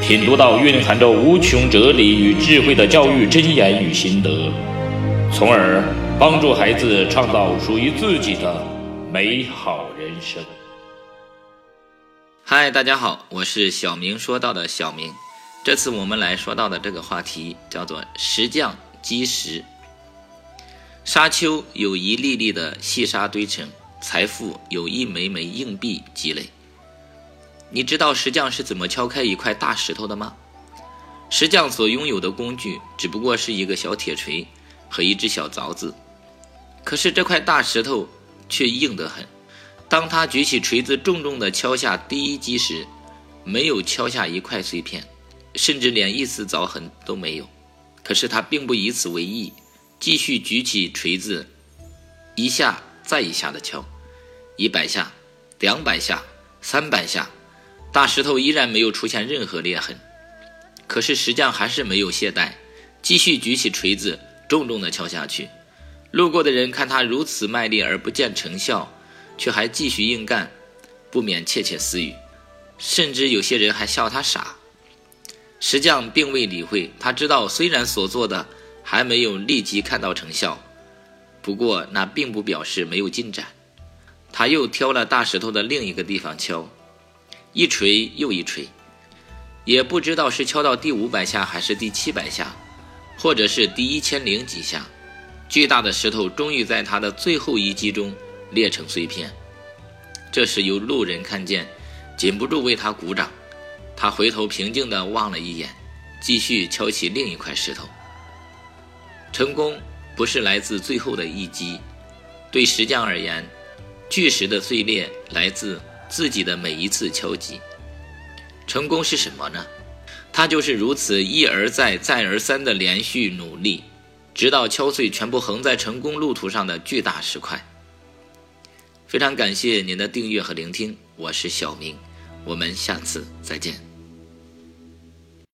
品读到蕴含着无穷哲理与智慧的教育箴言与心得，从而帮助孩子创造属于自己的美好人生。嗨，大家好，我是小明说到的小明。这次我们来说到的这个话题叫做石匠基石。沙丘有一粒粒的细沙堆成，财富有一枚枚硬币积累。你知道石匠是怎么敲开一块大石头的吗？石匠所拥有的工具只不过是一个小铁锤和一只小凿子，可是这块大石头却硬得很。当他举起锤子，重重地敲下第一击时，没有敲下一块碎片，甚至连一丝凿痕都没有。可是他并不以此为意。继续举起锤子，一下再一下的敲，一百下、两百下、三百下，大石头依然没有出现任何裂痕。可是石匠还是没有懈怠，继续举起锤子，重重的敲下去。路过的人看他如此卖力而不见成效，却还继续硬干，不免窃窃私语，甚至有些人还笑他傻。石匠并未理会，他知道虽然所做的。还没有立即看到成效，不过那并不表示没有进展。他又挑了大石头的另一个地方敲，一锤又一锤，也不知道是敲到第五百下还是第七百下，或者是第一千零几下，巨大的石头终于在他的最后一击中裂成碎片。这时有路人看见，禁不住为他鼓掌。他回头平静地望了一眼，继续敲起另一块石头。成功不是来自最后的一击，对石匠而言，巨石的碎裂来自自己的每一次敲击。成功是什么呢？它就是如此一而再、再而三的连续努力，直到敲碎全部横在成功路途上的巨大石块。非常感谢您的订阅和聆听，我是小明，我们下次再见。